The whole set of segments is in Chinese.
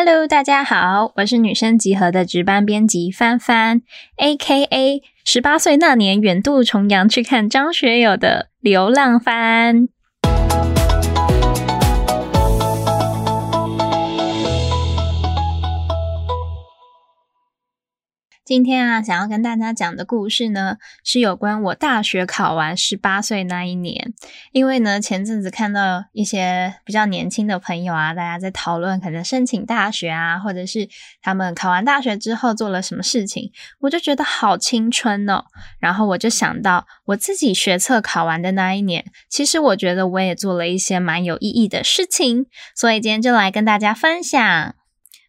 Hello，大家好，我是女生集合的值班编辑帆帆，A.K.A. 十八岁那年远渡重洋去看张学友的流浪帆。今天啊，想要跟大家讲的故事呢，是有关我大学考完十八岁那一年。因为呢，前阵子看到一些比较年轻的朋友啊，大家在讨论可能申请大学啊，或者是他们考完大学之后做了什么事情，我就觉得好青春哦。然后我就想到我自己学测考完的那一年，其实我觉得我也做了一些蛮有意义的事情，所以今天就来跟大家分享。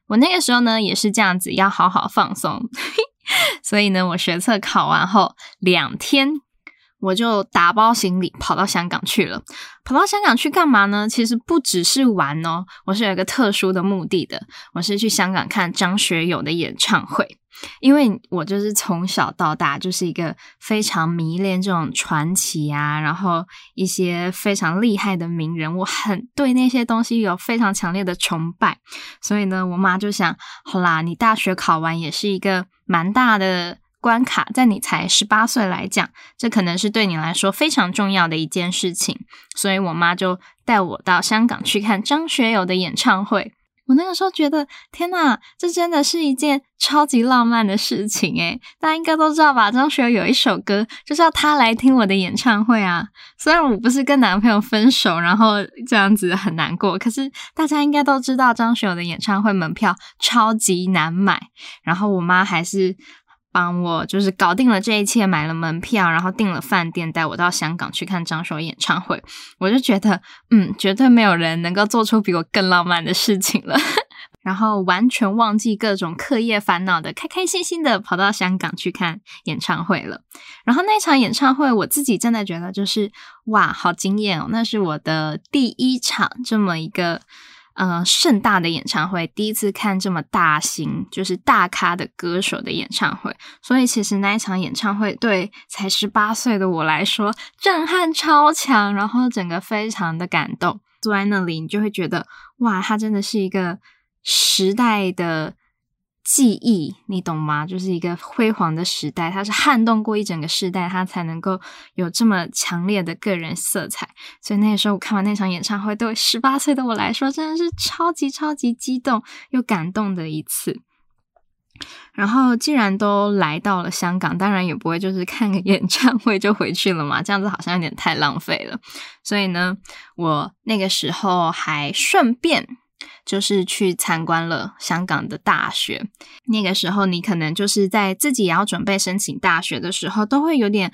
我那个时候呢，也是这样子，要好好放松。所以呢，我学测考完后两天，我就打包行李跑到香港去了。跑到香港去干嘛呢？其实不只是玩哦，我是有一个特殊的目的的。我是去香港看张学友的演唱会。因为我就是从小到大就是一个非常迷恋这种传奇啊，然后一些非常厉害的名人，我很对那些东西有非常强烈的崇拜。所以呢，我妈就想，好啦，你大学考完也是一个蛮大的关卡，在你才十八岁来讲，这可能是对你来说非常重要的一件事情。所以我妈就带我到香港去看张学友的演唱会。我那个时候觉得，天呐，这真的是一件超级浪漫的事情诶大家应该都知道吧？张学友有一首歌，就是要他来听我的演唱会啊。虽然我不是跟男朋友分手，然后这样子很难过，可是大家应该都知道，张学友的演唱会门票超级难买。然后我妈还是。帮我就是搞定了这一切，买了门票，然后订了饭店，带我到香港去看张学友演唱会。我就觉得，嗯，绝对没有人能够做出比我更浪漫的事情了。然后完全忘记各种课业烦恼的，开开心心的跑到香港去看演唱会了。然后那场演唱会，我自己真的觉得就是哇，好惊艳哦！那是我的第一场这么一个。呃，盛大的演唱会，第一次看这么大型，就是大咖的歌手的演唱会，所以其实那一场演唱会对才十八岁的我来说，震撼超强，然后整个非常的感动。坐在那里，你就会觉得，哇，他真的是一个时代的。记忆，你懂吗？就是一个辉煌的时代，它是撼动过一整个时代，它才能够有这么强烈的个人色彩。所以那个时候我看完那场演唱会，对十八岁的我来说，真的是超级超级激动又感动的一次。然后既然都来到了香港，当然也不会就是看个演唱会就回去了嘛，这样子好像有点太浪费了。所以呢，我那个时候还顺便。就是去参观了香港的大学，那个时候你可能就是在自己也要准备申请大学的时候，都会有点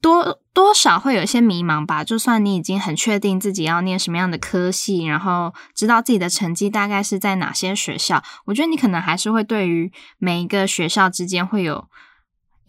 多多少会有一些迷茫吧。就算你已经很确定自己要念什么样的科系，然后知道自己的成绩大概是在哪些学校，我觉得你可能还是会对于每一个学校之间会有。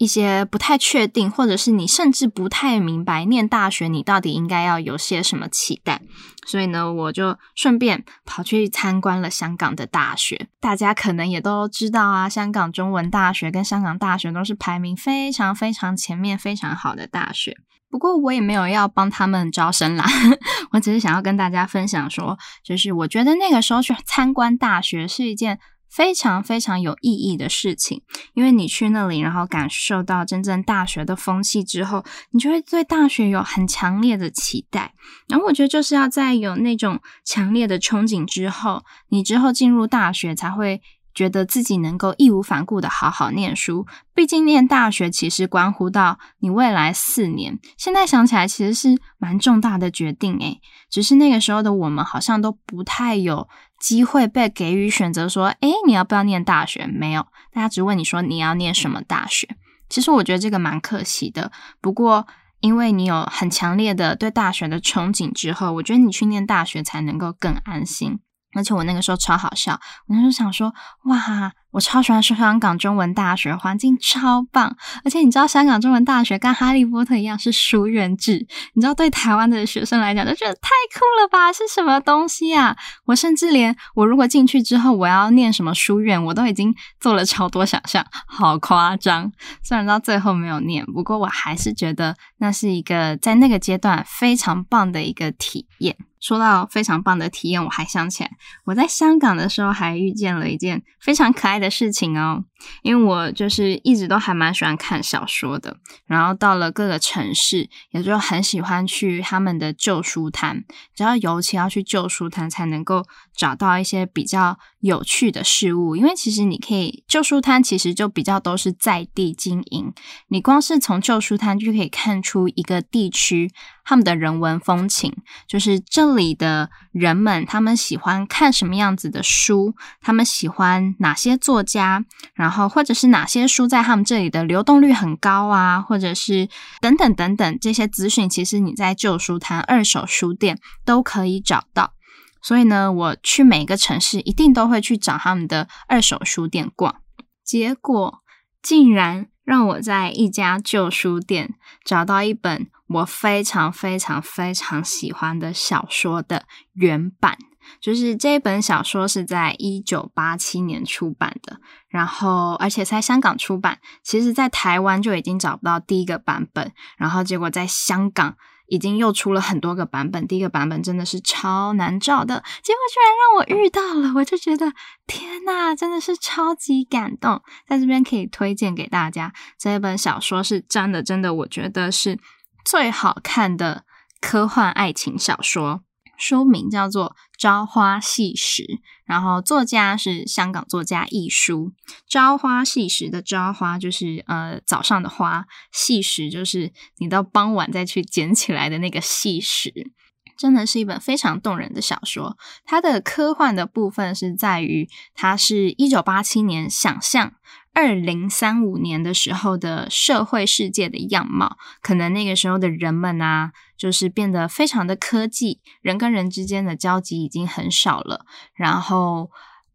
一些不太确定，或者是你甚至不太明白，念大学你到底应该要有些什么期待。所以呢，我就顺便跑去参观了香港的大学。大家可能也都知道啊，香港中文大学跟香港大学都是排名非常非常前面、非常好的大学。不过我也没有要帮他们招生啦，我只是想要跟大家分享说，就是我觉得那个时候去参观大学是一件。非常非常有意义的事情，因为你去那里，然后感受到真正大学的风气之后，你就会对大学有很强烈的期待。然后我觉得就是要在有那种强烈的憧憬之后，你之后进入大学才会。觉得自己能够义无反顾的好好念书，毕竟念大学其实关乎到你未来四年。现在想起来，其实是蛮重大的决定诶。只是那个时候的我们好像都不太有机会被给予选择，说，诶，你要不要念大学？没有，大家只问你说你要念什么大学。其实我觉得这个蛮可惜的。不过，因为你有很强烈的对大学的憧憬之后，我觉得你去念大学才能够更安心。而且我那个时候超好笑，我那时候想说，哇，我超喜欢香港中文大学，环境超棒，而且你知道香港中文大学跟哈利波特一样是书院制，你知道对台湾的学生来讲就觉得太酷了吧？是什么东西啊？我甚至连我如果进去之后我要念什么书院，我都已经做了超多想象，好夸张。虽然到最后没有念，不过我还是觉得那是一个在那个阶段非常棒的一个体验。说到非常棒的体验，我还想起来，我在香港的时候还遇见了一件非常可爱的的事情哦。因为我就是一直都还蛮喜欢看小说的，然后到了各个城市，也就很喜欢去他们的旧书摊。只要尤其要去旧书摊，才能够找到一些比较有趣的事物。因为其实你可以旧书摊，其实就比较都是在地经营。你光是从旧书摊就可以看出一个地区他们的人文风情，就是这里的人们他们喜欢看什么样子的书，他们喜欢哪些作家，然后或者是哪些书在他们这里的流动率很高啊，或者是等等等等这些资讯，其实你在旧书摊、二手书店都可以找到。所以呢，我去每个城市一定都会去找他们的二手书店逛，结果竟然让我在一家旧书店找到一本。我非常非常非常喜欢的小说的原版，就是这一本小说是在一九八七年出版的，然后而且在香港出版，其实在台湾就已经找不到第一个版本，然后结果在香港已经又出了很多个版本，第一个版本真的是超难找的，结果居然让我遇到了，我就觉得天呐，真的是超级感动，在这边可以推荐给大家，这一本小说是真的真的，我觉得是。最好看的科幻爱情小说，书名叫做《朝花夕拾》，然后作家是香港作家易舒。朝花夕拾的朝花就是呃早上的花，夕拾就是你到傍晚再去捡起来的那个夕拾。真的是一本非常动人的小说。它的科幻的部分是在于，它是一九八七年想象。二零三五年的时候的社会世界的样貌，可能那个时候的人们啊，就是变得非常的科技，人跟人之间的交集已经很少了。然后，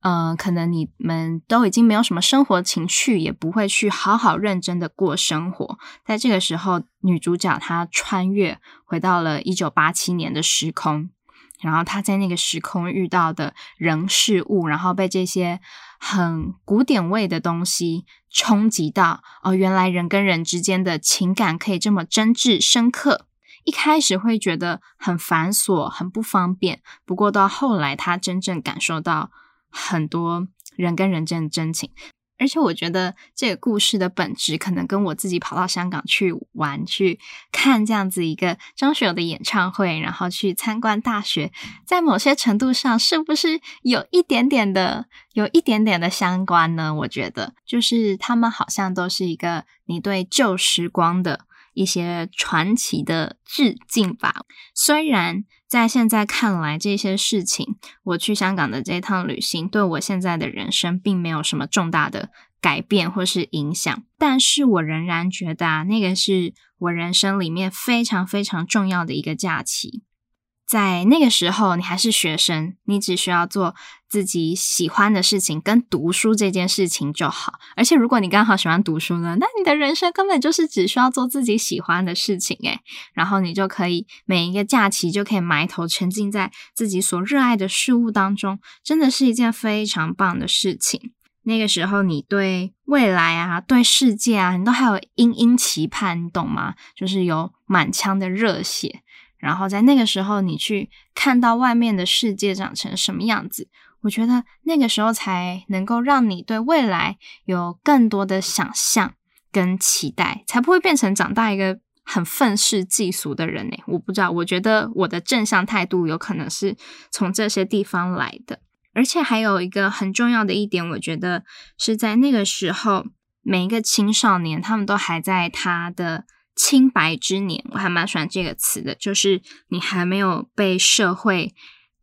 嗯，可能你们都已经没有什么生活情趣，也不会去好好认真的过生活。在这个时候，女主角她穿越回到了一九八七年的时空。然后她在那个时空遇到的人事物，然后被这些很古典味的东西冲击到。哦，原来人跟人之间的情感可以这么真挚深刻。一开始会觉得很繁琐、很不方便，不过到后来，她真正感受到很多人跟人间的真情。而且我觉得这个故事的本质，可能跟我自己跑到香港去玩、去看这样子一个张学友的演唱会，然后去参观大学，在某些程度上，是不是有一点点的、有一点点的相关呢？我觉得，就是他们好像都是一个你对旧时光的一些传奇的致敬吧。虽然。在现在看来，这些事情，我去香港的这趟旅行，对我现在的人生并没有什么重大的改变或是影响。但是我仍然觉得啊，那个是我人生里面非常非常重要的一个假期。在那个时候，你还是学生，你只需要做自己喜欢的事情，跟读书这件事情就好。而且，如果你刚好喜欢读书呢，那你的人生根本就是只需要做自己喜欢的事情，诶然后你就可以每一个假期就可以埋头沉浸在自己所热爱的事物当中，真的是一件非常棒的事情。那个时候，你对未来啊，对世界啊，你都还有殷殷期盼，你懂吗？就是有满腔的热血。然后在那个时候，你去看到外面的世界长成什么样子，我觉得那个时候才能够让你对未来有更多的想象跟期待，才不会变成长大一个很愤世嫉俗的人呢。我不知道，我觉得我的正向态度有可能是从这些地方来的。而且还有一个很重要的一点，我觉得是在那个时候，每一个青少年他们都还在他的。清白之年，我还蛮喜欢这个词的，就是你还没有被社会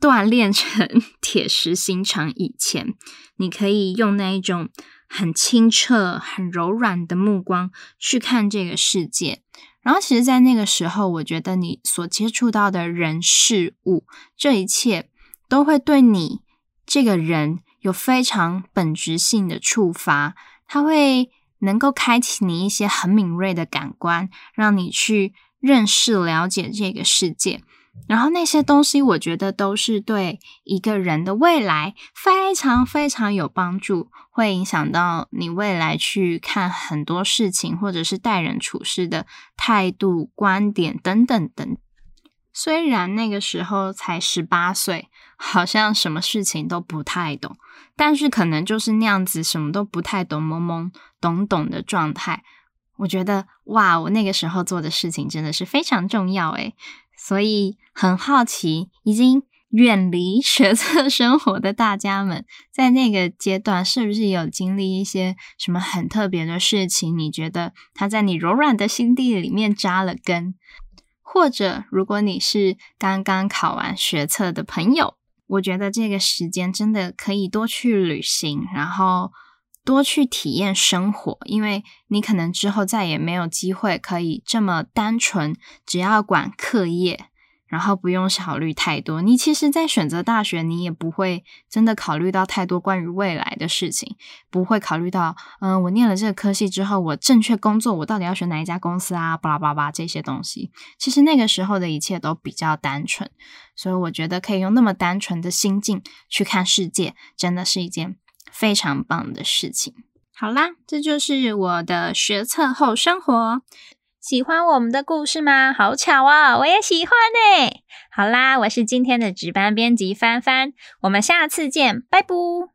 锻炼成 铁石心肠以前，你可以用那一种很清澈、很柔软的目光去看这个世界。然后，其实，在那个时候，我觉得你所接触到的人事物，这一切都会对你。这个人有非常本质性的触发，它会能够开启你一些很敏锐的感官，让你去认识、了解这个世界。然后那些东西，我觉得都是对一个人的未来非常非常有帮助，会影响到你未来去看很多事情，或者是待人处事的态度、观点等等等。虽然那个时候才十八岁，好像什么事情都不太懂，但是可能就是那样子，什么都不太懂、懵懵懂懂的状态。我觉得，哇，我那个时候做的事情真的是非常重要，诶所以很好奇，已经远离学测生活的大家们，在那个阶段是不是有经历一些什么很特别的事情？你觉得它在你柔软的心地里面扎了根？或者，如果你是刚刚考完学测的朋友，我觉得这个时间真的可以多去旅行，然后。多去体验生活，因为你可能之后再也没有机会可以这么单纯，只要管课业，然后不用考虑太多。你其实，在选择大学，你也不会真的考虑到太多关于未来的事情，不会考虑到，嗯，我念了这个科系之后，我正确工作，我到底要选哪一家公司啊？巴拉巴拉这些东西，其实那个时候的一切都比较单纯，所以我觉得可以用那么单纯的心境去看世界，真的是一件。非常棒的事情。好啦，这就是我的学测后生活。喜欢我们的故事吗？好巧哦，我也喜欢呢。好啦，我是今天的值班编辑帆帆，我们下次见，拜拜。